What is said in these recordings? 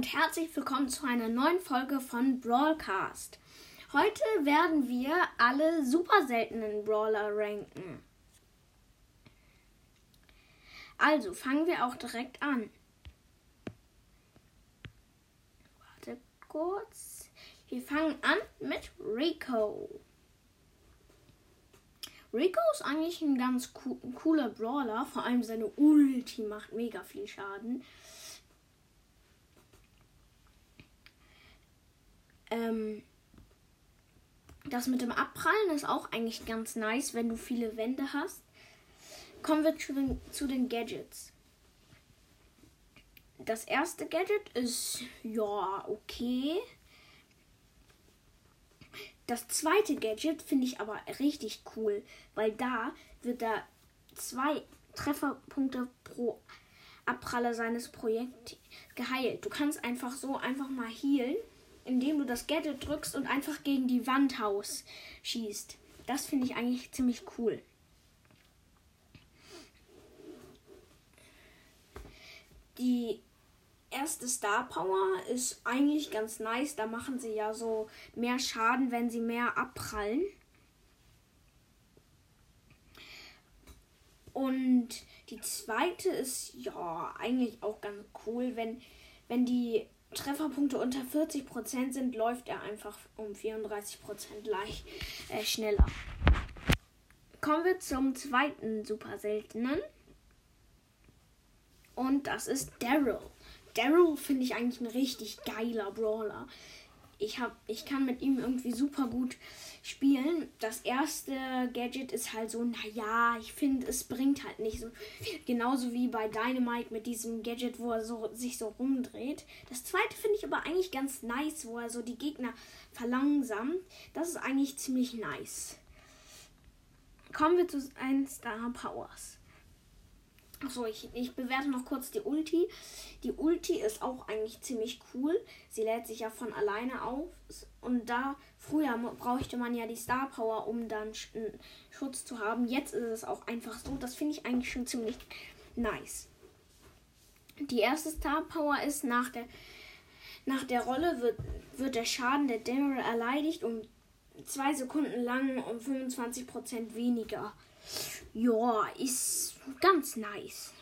und herzlich willkommen zu einer neuen Folge von Brawlcast. Heute werden wir alle super seltenen Brawler ranken. Also fangen wir auch direkt an. Warte kurz. Wir fangen an mit Rico. Rico ist eigentlich ein ganz cooler Brawler, vor allem seine Ulti macht mega viel Schaden. Ähm, das mit dem Abprallen ist auch eigentlich ganz nice, wenn du viele Wände hast. Kommen wir zu den, zu den Gadgets. Das erste Gadget ist ja okay. Das zweite Gadget finde ich aber richtig cool, weil da wird da zwei Trefferpunkte pro Abpraller seines Projekts geheilt. Du kannst einfach so einfach mal healen indem du das Gadget drückst und einfach gegen die Wand haus schießt. Das finde ich eigentlich ziemlich cool. Die erste Star Power ist eigentlich ganz nice. Da machen sie ja so mehr Schaden, wenn sie mehr abprallen. Und die zweite ist ja eigentlich auch ganz cool, wenn, wenn die Trefferpunkte unter 40% sind, läuft er einfach um 34% leicht äh, schneller. Kommen wir zum zweiten super seltenen. Und das ist Daryl. Daryl finde ich eigentlich ein richtig geiler Brawler ich, hab, ich kann mit ihm irgendwie super gut spielen. Das erste Gadget ist halt so, naja, ich finde, es bringt halt nicht so. Genauso wie bei Dynamite mit diesem Gadget, wo er so, sich so rumdreht. Das zweite finde ich aber eigentlich ganz nice, wo er so die Gegner verlangsamt. Das ist eigentlich ziemlich nice. Kommen wir zu ein Star Powers. Achso, ich, ich bewerte noch kurz die Ulti. Die Ulti ist auch eigentlich ziemlich cool. Sie lädt sich ja von alleine auf. Und da früher brauchte man ja die Star Power, um dann Schutz zu haben. Jetzt ist es auch einfach so. Das finde ich eigentlich schon ziemlich nice. Die erste Star Power ist nach der, nach der Rolle wird, wird der Schaden der Daryl erleidigt um zwei Sekunden lang um 25% weniger. Ja, ist ganz nice.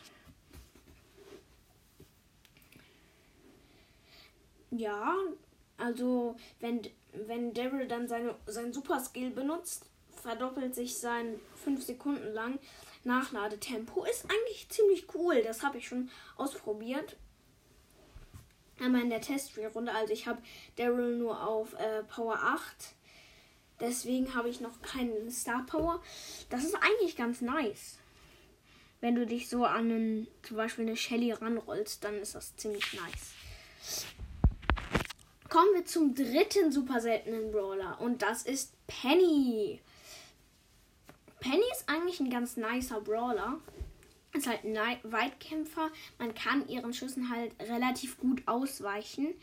Ja, also wenn, wenn Daryl dann seine, sein Super Skill benutzt, verdoppelt sich sein 5 Sekunden lang Nachladetempo. Ist eigentlich ziemlich cool. Das habe ich schon ausprobiert. Einmal in der Testspielrunde. Also ich habe Daryl nur auf äh, Power 8 Deswegen habe ich noch keinen Star Power. Das ist eigentlich ganz nice. Wenn du dich so an einen, zum Beispiel eine Shelly ranrollst, dann ist das ziemlich nice. Kommen wir zum dritten super seltenen Brawler und das ist Penny. Penny ist eigentlich ein ganz nicer Brawler. Ist halt ein Weitkämpfer. Man kann ihren Schüssen halt relativ gut ausweichen.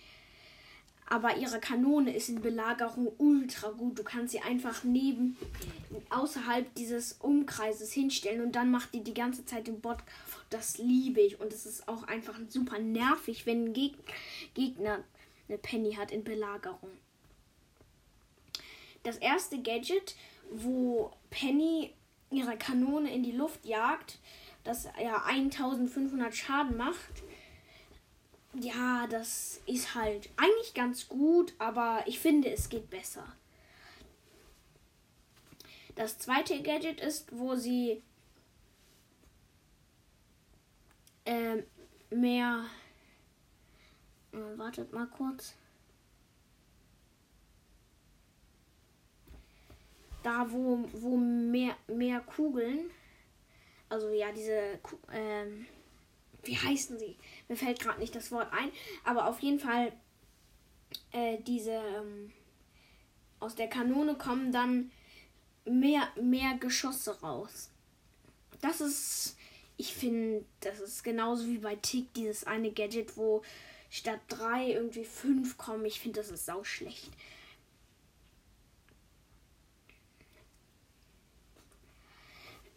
Aber ihre Kanone ist in Belagerung ultra gut. Du kannst sie einfach neben, außerhalb dieses Umkreises hinstellen und dann macht die die ganze Zeit den Bot. Das liebe ich. Und es ist auch einfach super nervig, wenn ein Geg Gegner eine Penny hat in Belagerung. Das erste Gadget, wo Penny ihre Kanone in die Luft jagt, das ja 1500 Schaden macht, ja, das ist halt eigentlich ganz gut, aber ich finde, es geht besser. Das zweite Gadget ist, wo sie ähm, mehr. Äh, wartet mal kurz. Da, wo, wo mehr, mehr Kugeln. Also ja, diese. Ähm, wie heißen sie? Mir fällt gerade nicht das Wort ein, aber auf jeden Fall äh, diese ähm, aus der Kanone kommen dann mehr mehr Geschosse raus. Das ist ich finde, das ist genauso wie bei Tick dieses eine Gadget, wo statt drei irgendwie fünf kommen. Ich finde, das ist sau schlecht.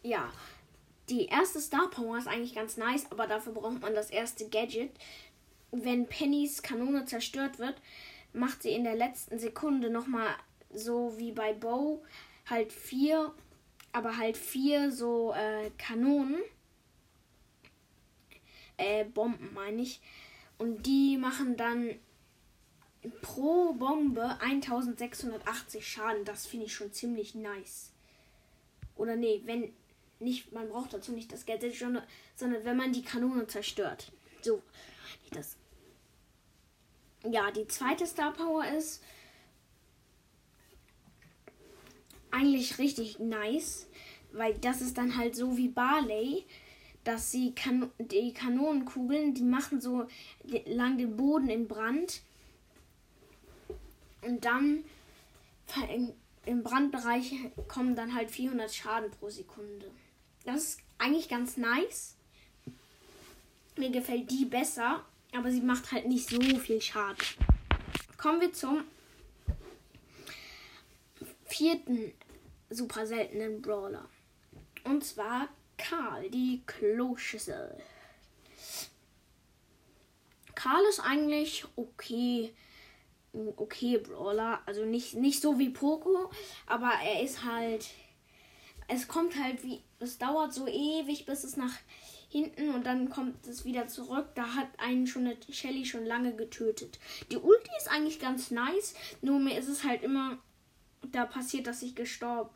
Ja, die erste Star Power ist eigentlich ganz nice, aber dafür braucht man das erste Gadget. wenn Pennys Kanone zerstört wird, macht sie in der letzten Sekunde nochmal so wie bei Bow halt vier, aber halt vier so äh, Kanonen. Äh, Bomben meine ich. Und die machen dann pro Bombe 1680 Schaden. Das finde ich schon ziemlich nice. Oder nee, wenn nicht, man braucht dazu nicht das Gadget, sondern wenn man die Kanone zerstört. So, das. Ja, die zweite Star Power ist eigentlich richtig nice, weil das ist dann halt so wie Barley, dass sie kan die Kanonenkugeln, die machen so lang den Boden in Brand und dann im Brandbereich kommen dann halt 400 Schaden pro Sekunde. Das ist eigentlich ganz nice. Mir gefällt die besser, aber sie macht halt nicht so viel Schaden. Kommen wir zum vierten super seltenen Brawler. Und zwar Karl, die Kloschüssel. Karl ist eigentlich okay. Okay, Brawler. Also nicht, nicht so wie Poco, aber er ist halt. Es kommt halt wie. Es dauert so ewig, bis es nach hinten und dann kommt es wieder zurück. Da hat einen schon eine Shelly schon lange getötet. Die Ulti ist eigentlich ganz nice, nur mir ist es halt immer da passiert, dass ich gestorben,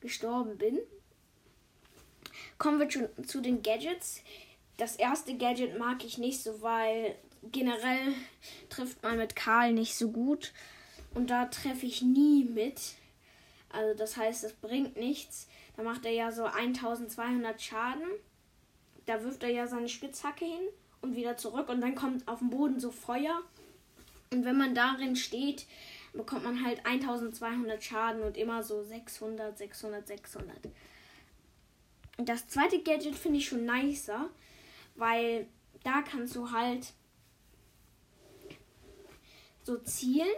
gestorben bin. Kommen wir schon zu den Gadgets. Das erste Gadget mag ich nicht so, weil generell trifft man mit Karl nicht so gut. Und da treffe ich nie mit. Also das heißt, es bringt nichts. Da macht er ja so 1200 Schaden. Da wirft er ja seine Spitzhacke hin und wieder zurück. Und dann kommt auf dem Boden so Feuer. Und wenn man darin steht, bekommt man halt 1200 Schaden und immer so 600, 600, 600. Und das zweite Gadget finde ich schon nicer, weil da kannst du halt so zielen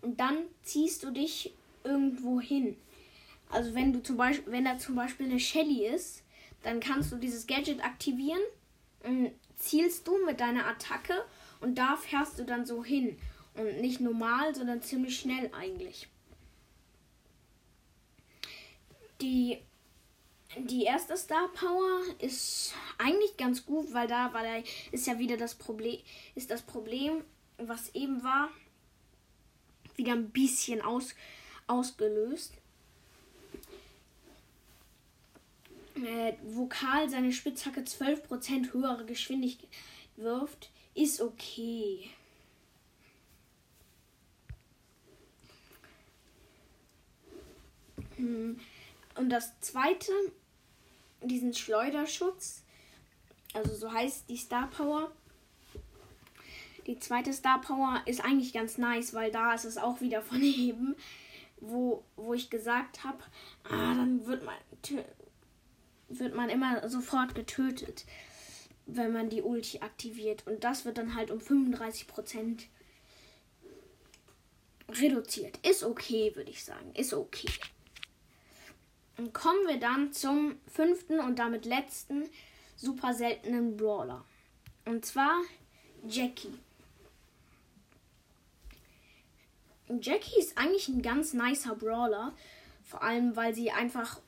und dann ziehst du dich irgendwo hin. Also wenn du zum Beispiel, wenn da zum Beispiel eine Shelly ist, dann kannst du dieses Gadget aktivieren zielst du mit deiner Attacke und da fährst du dann so hin. Und nicht normal, sondern ziemlich schnell eigentlich. Die, die erste Star Power ist eigentlich ganz gut, weil da, weil da ist ja wieder das Problem, ist das Problem, was eben war, wieder ein bisschen aus, ausgelöst. Äh, Vokal seine Spitzhacke 12% höhere Geschwindigkeit wirft, ist okay. Hm. Und das zweite, diesen Schleuderschutz, also so heißt die Star Power. Die zweite Star Power ist eigentlich ganz nice, weil da ist es auch wieder von eben, wo, wo ich gesagt habe, ah, dann wird man, wird man immer sofort getötet, wenn man die Ulti aktiviert. Und das wird dann halt um 35% reduziert. Ist okay, würde ich sagen. Ist okay. Und kommen wir dann zum fünften und damit letzten super seltenen Brawler. Und zwar Jackie. Jackie ist eigentlich ein ganz nicer Brawler. Vor allem, weil sie einfach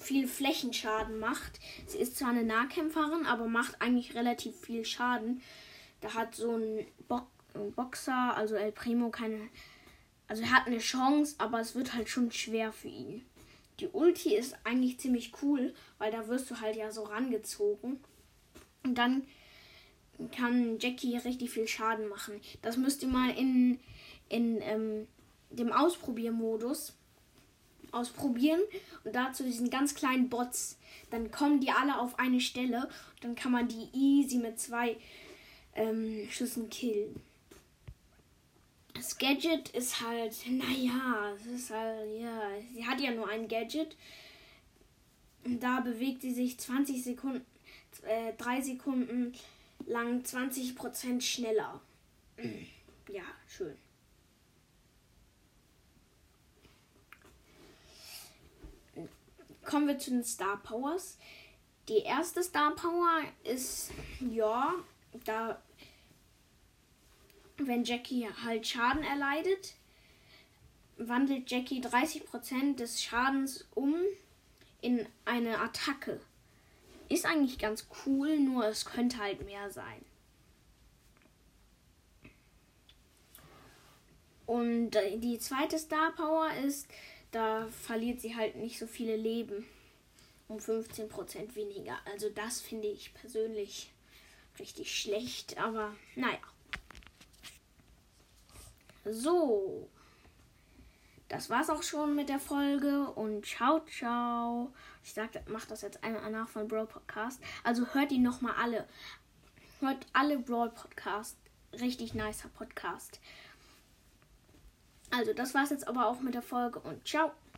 viel Flächenschaden macht. Sie ist zwar eine Nahkämpferin, aber macht eigentlich relativ viel Schaden. Da hat so ein, Bo Boxer, also El Primo, keine. Also er hat eine Chance, aber es wird halt schon schwer für ihn. Die Ulti ist eigentlich ziemlich cool, weil da wirst du halt ja so rangezogen. Und dann kann Jackie richtig viel Schaden machen. Das müsst ihr mal in, in ähm, dem Ausprobiermodus ausprobieren. Und dazu diesen ganz kleinen Bots. Dann kommen die alle auf eine Stelle. Und dann kann man die easy mit zwei ähm, Schüssen killen. Das Gadget ist halt, naja, es ist halt, ja, sie hat ja nur ein Gadget. Und da bewegt sie sich 20 Sekunden, äh, 3 Sekunden lang 20% schneller. Ja, schön. Kommen wir zu den Star Powers. Die erste Star Power ist, ja, da wenn Jackie halt Schaden erleidet, wandelt Jackie 30% des Schadens um in eine Attacke. Ist eigentlich ganz cool, nur es könnte halt mehr sein. Und die zweite Star Power ist, da verliert sie halt nicht so viele Leben. Um 15% weniger. Also das finde ich persönlich richtig schlecht, aber naja. So. Das war's auch schon mit der Folge und ciao, ciao. Ich sag, mach das jetzt einmal nach von Brawl Podcast. Also hört ihn nochmal alle. Hört alle Brawl Podcast. Richtig nicer Podcast. Also, das war's jetzt aber auch mit der Folge und ciao.